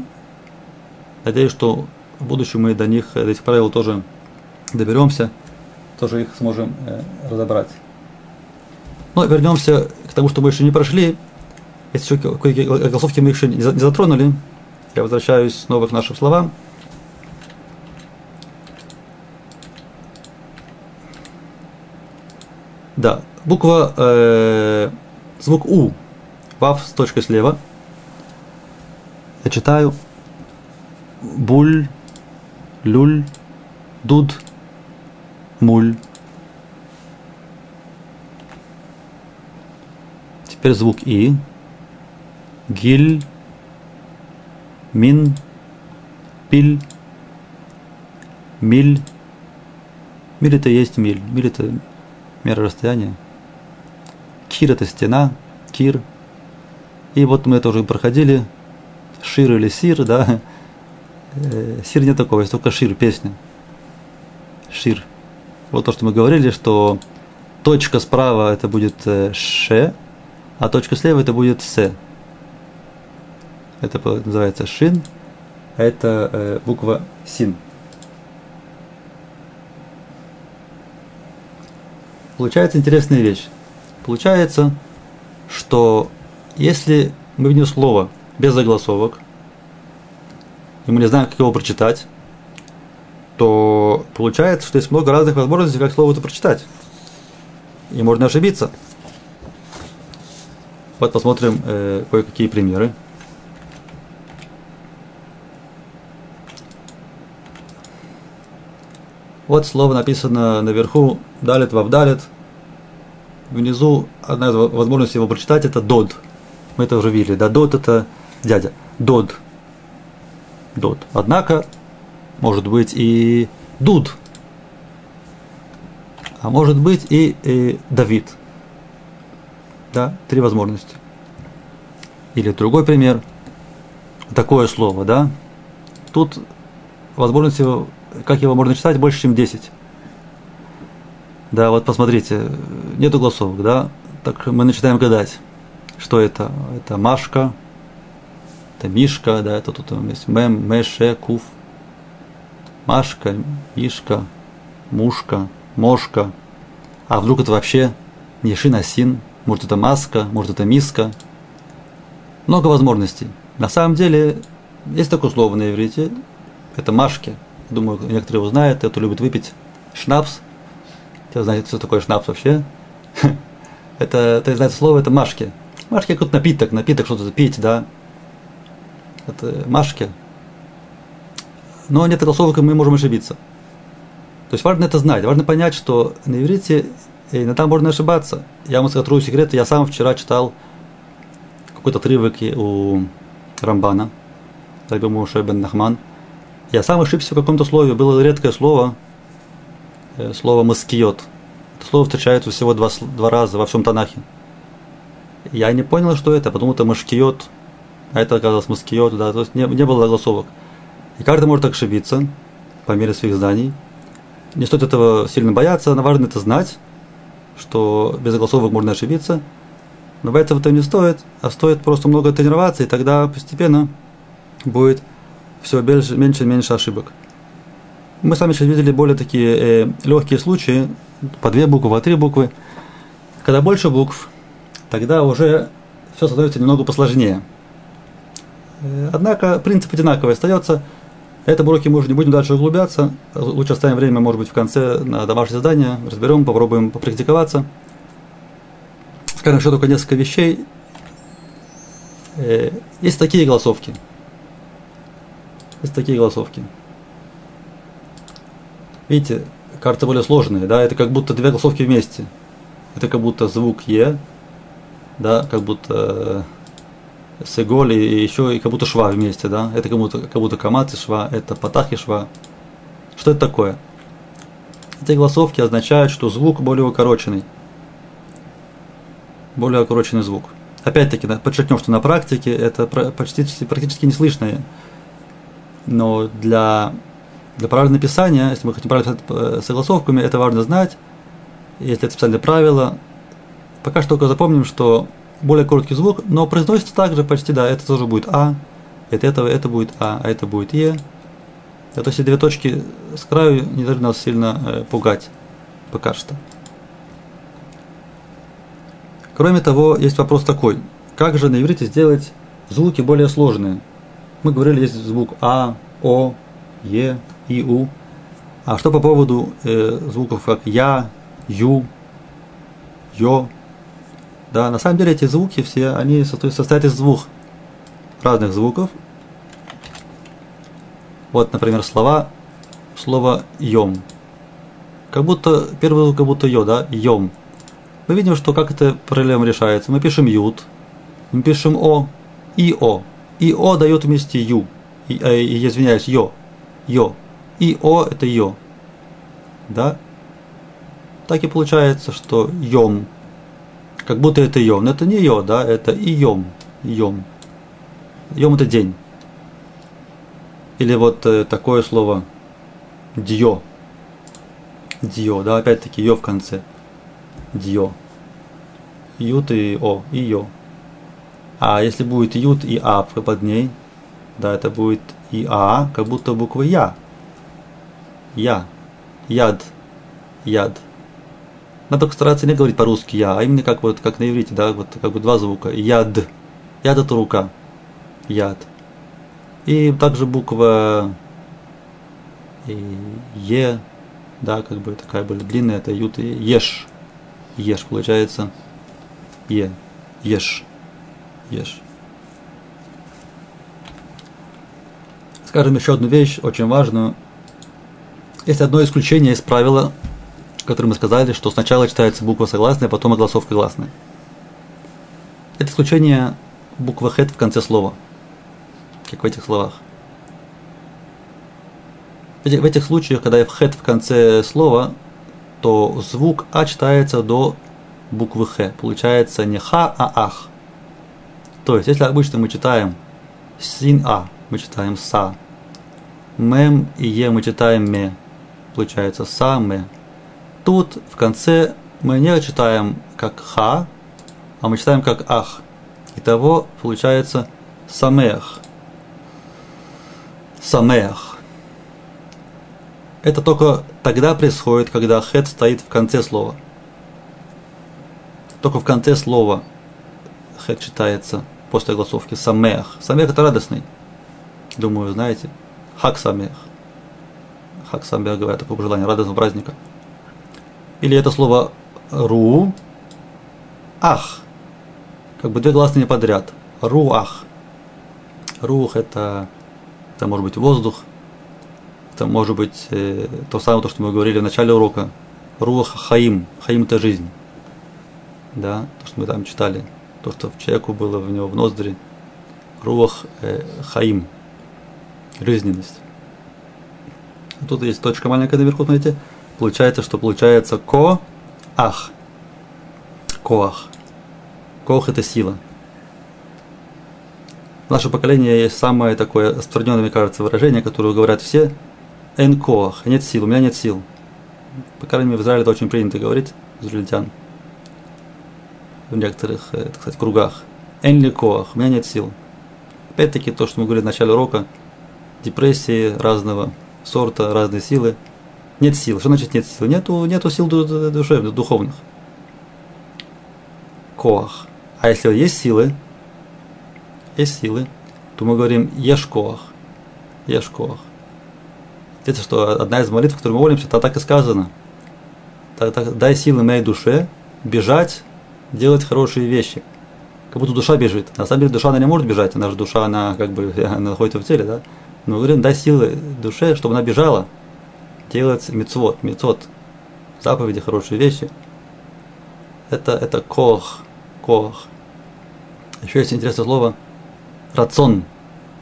Надеюсь, что в будущем мы до них, до этих правил тоже доберемся, тоже их сможем э, разобрать. Но вернемся к тому, что мы еще не прошли. Есть еще кое-какие голосовки мы еще не затронули. Я возвращаюсь снова к нашим словам. Да, буква, э, звук У, вав с точкой слева – я читаю буль, люль, дуд, муль. Теперь звук И. Гиль, мин, пиль, миль. Миль это есть миль. Миль это мера расстояния. Кир это стена, кир. И вот мы это уже проходили шир или сир, да, э, сир нет такого, есть только шир, песня. Шир. Вот то, что мы говорили, что точка справа это будет э, ше, а точка слева это будет се. Это называется шин, а это э, буква син. получается интересная вещь. Получается, что если мы видим слово без загласовок, и мы не знаем, как его прочитать, то получается, что есть много разных возможностей, как слово это прочитать. И можно ошибиться. Вот посмотрим э, кое-какие примеры. Вот слово написано наверху далит вавдалит. Внизу одна из возможностей его прочитать это дод. Мы это уже видели. Да, дод это дядя. Дод. Дод. Однако, может быть и дуд. А может быть и, и Давид. Да, три возможности. Или другой пример. Такое слово, да. Тут возможности как его можно читать, больше, чем 10. Да, вот посмотрите, нету голосовок, да, так мы начинаем гадать, что это. Это Машка, это Мишка, да, это тут есть Мем, Меше, Куф. Машка, Мишка, Мушка, Мошка. А вдруг это вообще не Шинасин, может это Маска, может это Миска. Много возможностей. На самом деле, есть такое слово на иврите, это Машки – думаю, некоторые узнают, кто любит выпить шнапс. Кто знает, что такое шнапс вообще? это, это знает слово, это машки. Машки как напиток, напиток что-то пить, да. Это машки. Но нет голосовок, мы можем ошибиться. То есть важно это знать, важно понять, что на иврите иногда можно ошибаться. Я вам скажу секрет, я сам вчера читал какой-то отрывок у Рамбана, Раби Муше бен Нахман – я сам ошибся в каком-то слове. Было редкое слово, э, слово «маскиот». Это слово встречается всего два, два раза во всем Танахе. Я не понял, что это, потому что «машкиот», а это оказалось «маскиот», да, то есть не, не было загласовок. И каждый может ошибиться по мере своих знаний. Не стоит этого сильно бояться, но важно это знать, что без загласовок можно ошибиться. Но бояться в этом не стоит, а стоит просто много тренироваться, и тогда постепенно будет все меньше, меньше и меньше ошибок. Мы с вами сейчас видели более такие э, легкие случаи, по две буквы, по три буквы. Когда больше букв, тогда уже все становится немного посложнее. Э, однако принцип одинаковый остается. Это уроки мы уже не будем дальше углубляться. Лучше оставим время, может быть, в конце на домашнее задание. Разберем, попробуем попрактиковаться. Скажем еще только несколько вещей. Э, есть такие голосовки – есть такие голосовки. Видите, карта более сложная, да, это как будто две голосовки вместе. Это как будто звук Е, да, как будто э, Сеголь и еще и как будто шва вместе, да. Это как будто, как будто камат и шва, это патах и шва. Что это такое? Эти голосовки означают, что звук более укороченный. Более укороченный звук. Опять-таки, подчеркнем, что на практике это почти, практически не слышно но для, для правильного написания, если мы хотим правильно писать э, согласовками, это важно знать. Если это специальное правило, пока что только запомним, что более короткий звук, но произносится также почти, да, это тоже будет А, это, это, это будет А, а это будет Е. то есть две точки с краю не должны нас сильно э, пугать пока что. Кроме того, есть вопрос такой, как же на иврите сделать звуки более сложные – мы говорили, есть звук А, О, Е, И, У. А что по поводу э, звуков как Я, Ю, Йо? Да, на самом деле эти звуки все, они состоят из двух разных звуков. Вот, например, слова, слово «йом». Как будто, первый звук как будто «ё», да, «йом». Мы видим, что как эта проблема решается. Мы пишем «ют», мы пишем «о» и «о». И О дает вместе Ю. И, э, извиняюсь, Йо. Йо. И О это Йо. Да? Так и получается, что Йом. Как будто это Йом. Но это не Йо, да, это и Йом. Йом. Это день. Или вот э, такое слово Дьо. Дьо, да, опять-таки Йо в конце. Дьо. Ют и О, и Йо. А если будет ют и а под ней, да, это будет и а, как будто буква я. Я. Яд. Яд. Она только старается не говорить по-русски я, а именно как вот как на иврите, да, вот как бы два звука. Яд. Яд это рука. Яд. И также буква Е, да, как бы такая более длинная, это ют и еш. Еш получается. Е. Еш. Еш. Скажем еще одну вещь, очень важную. Есть одно исключение из правила, которое мы сказали, что сначала читается буква согласная, потом огласовка гласная. Это исключение буква хет в конце слова, как в этих словах. В этих, в этих случаях, когда хет в конце слова, то звук а читается до буквы х. Получается не ха, а ах. То есть, если обычно мы читаем син а, мы читаем са, мем и е мы читаем ме, получается са, ме. Тут в конце мы не читаем как ха, а мы читаем как ах. Итого получается самех. Самех. Это только тогда происходит, когда хет стоит в конце слова. Только в конце слова хет читается после голосовки самех. Самех это радостный. Думаю, знаете. Хак самех. Хак самех говорят такое пожелание, радостного праздника. Или это слово ру, ах. Как бы две гласные подряд. Руах. Рух это, это может быть воздух, это может быть э, то самое, то, что мы говорили в начале урока. Руах хаим. Хаим это жизнь. Да, то, что мы там читали. То, что в человеку было в него в ноздри. Руах э, хаим жизненность. Тут есть точка маленькая наверху, смотрите. Получается, что получается ко ах. Коах. Коах это сила. Наше поколение есть самое такое распространенное, мне кажется, выражение, которое говорят все. Эн коах. Нет сил, у меня нет сил. По крайней мере, в Израиле это очень принято говорить, израильтян. В некоторых, э, так сказать, кругах. Эн ли коах. У меня нет сил. Опять-таки, то, что мы говорили в начале урока – депрессии разного сорта, разные силы. Нет сил. Что значит нет сил? Нету, нету сил душевных, духовных. Коах. А если есть силы, есть силы, то мы говорим ешь коах. Ешь коах. Это что одна из молитв, которую мы молимся, это так и сказано. Дай силы моей душе бежать, делать хорошие вещи. Как будто душа бежит. На самом деле душа она не может бежать, она же душа, она как бы она находится в теле, да? Мы говорим, дай силы душе, чтобы она бежала, делать мецвод, мецвод, заповеди, хорошие вещи. Это, это кох, кох. Еще есть интересное слово рацион,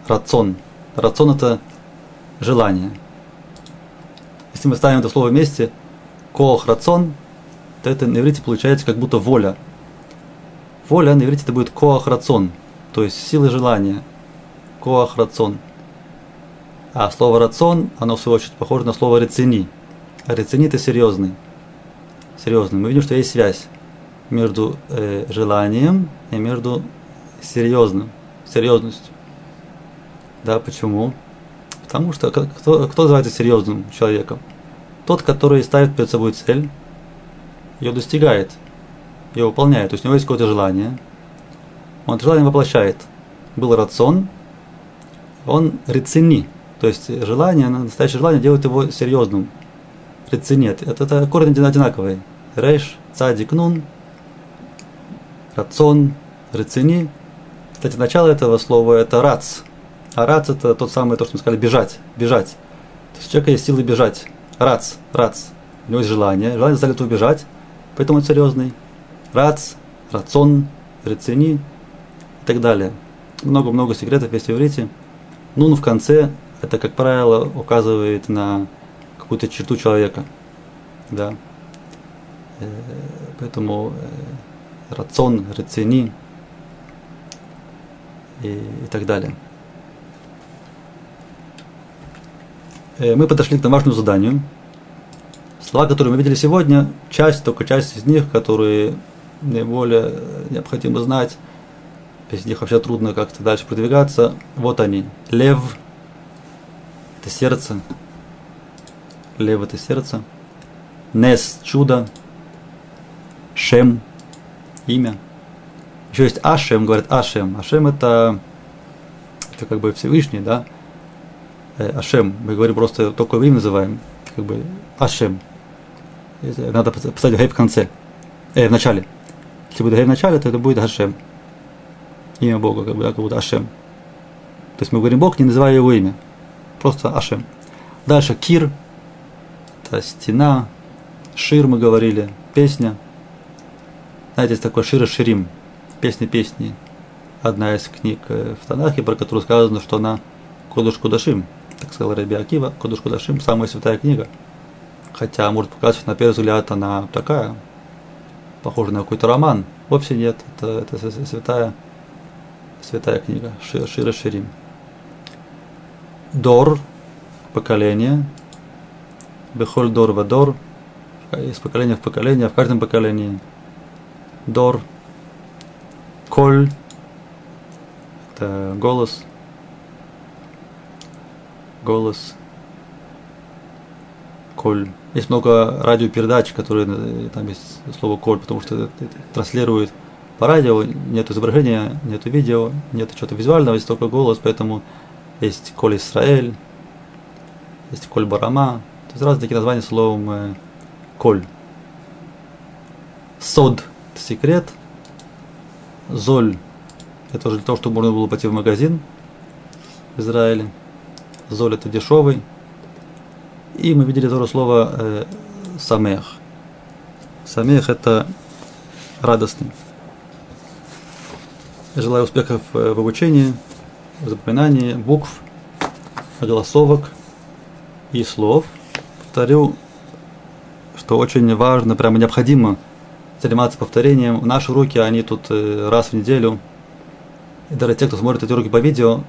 рацион. Рацион это желание. Если мы ставим это слово вместе, кох, рацион, то это на иврите получается как будто воля. Воля на иврите это будет коах рацион, то есть силы желания. Коах рацион. А слово рацион, оно в свою очередь похоже на слово рецини. А рецини это серьезный. Серьезный. Мы видим, что есть связь между э, желанием и между серьезным, серьезностью. Да, почему? Потому что кто, кто называется серьезным человеком? Тот, который ставит перед собой цель, ее достигает, ее выполняет. То есть у него есть какое-то желание, он это желание воплощает. Был рацион, он рецини, то есть желание, настоящее желание делает его серьезным. Рецинет. Это, это корни одинаковые. Рейш, цадик, нун, рацион, рецини. Кстати, начало этого слова это рац. А рац это тот самый, то, что мы сказали, бежать, бежать. То есть у человека есть силы бежать. Рац, рац. У него есть желание. Желание заставляет его бежать, поэтому он серьезный. Рац, рацион, рецини и так далее. Много-много секретов есть в иврите. Нун в конце это, как правило, указывает на какую-то черту человека. Да. Э, поэтому э, рацион, рацини и, и так далее. Э, мы подошли к домашнему заданию. Слова, которые мы видели сегодня, часть, только часть из них, которые наиболее необходимо знать, без них вообще трудно как-то дальше продвигаться. Вот они. Лев – это сердце. Лев это сердце. Нес – чудо. Шем, имя. Еще есть Ашем, говорят Ашем. Ашем это, это как бы Всевышний, да? Э, Ашем, мы говорим просто только имя называем, как бы Ашем. Надо поставить гей в конце, э, в начале. Если будет гей в начале, то это будет Ашем. Имя Бога, как бы, да, как будто Ашем. То есть мы говорим Бог, не называя его имя. Просто Ашем. Дальше Кир, это стена, Шир мы говорили, песня. Знаете, есть такой Шира Ширим, песня песни. Одна из книг э, в Танахе, про которую сказано, что она Кодуш Кудашим. Так сказал Раби Акива, Кодуш Кудашим, самая святая книга. Хотя, может показаться, на первый взгляд, она такая, похожа на какой-то роман. Вовсе нет, это, это святая, святая книга, Шира Ширим. Дор, поколение, Бехоль Дор Вадор, из поколения в поколение, в каждом поколении. Дор, Коль, это голос, голос, Коль. Есть много радиопередач, которые э, там есть слово Коль, потому что это, это транслирует по радио, нет изображения, нет видео, нет чего-то визуального, есть только голос, поэтому есть Коль Исраэль, есть Коль Барама, то есть разные такие названия словом э, Коль. Сод – это секрет, Золь – это уже для того, чтобы можно было пойти в магазин в Израиле. Золь – это дешевый. И мы видели тоже слово э, самех. Самех – это радостный. Желаю успехов э, в обучении – запоминании букв, голосовок и слов. Повторю, что очень важно, прямо необходимо заниматься повторением. Наши уроки, они тут э, раз в неделю. И даже те, кто смотрит эти уроки по видео,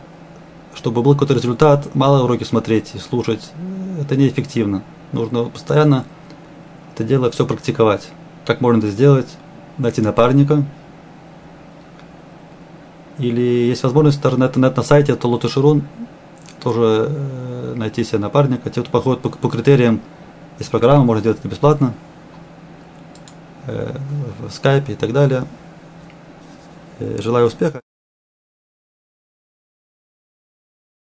чтобы был какой-то результат, мало уроки смотреть и слушать. Это неэффективно. Нужно постоянно это дело все практиковать. Как можно это сделать? Найти напарника – или есть возможность интернет, интернет на сайте Толота Ширун тоже э, найти себе напарника. Те, кто походит по, по критериям, есть программа, можно делать это бесплатно, э, в скайпе и так далее. Э, желаю успеха.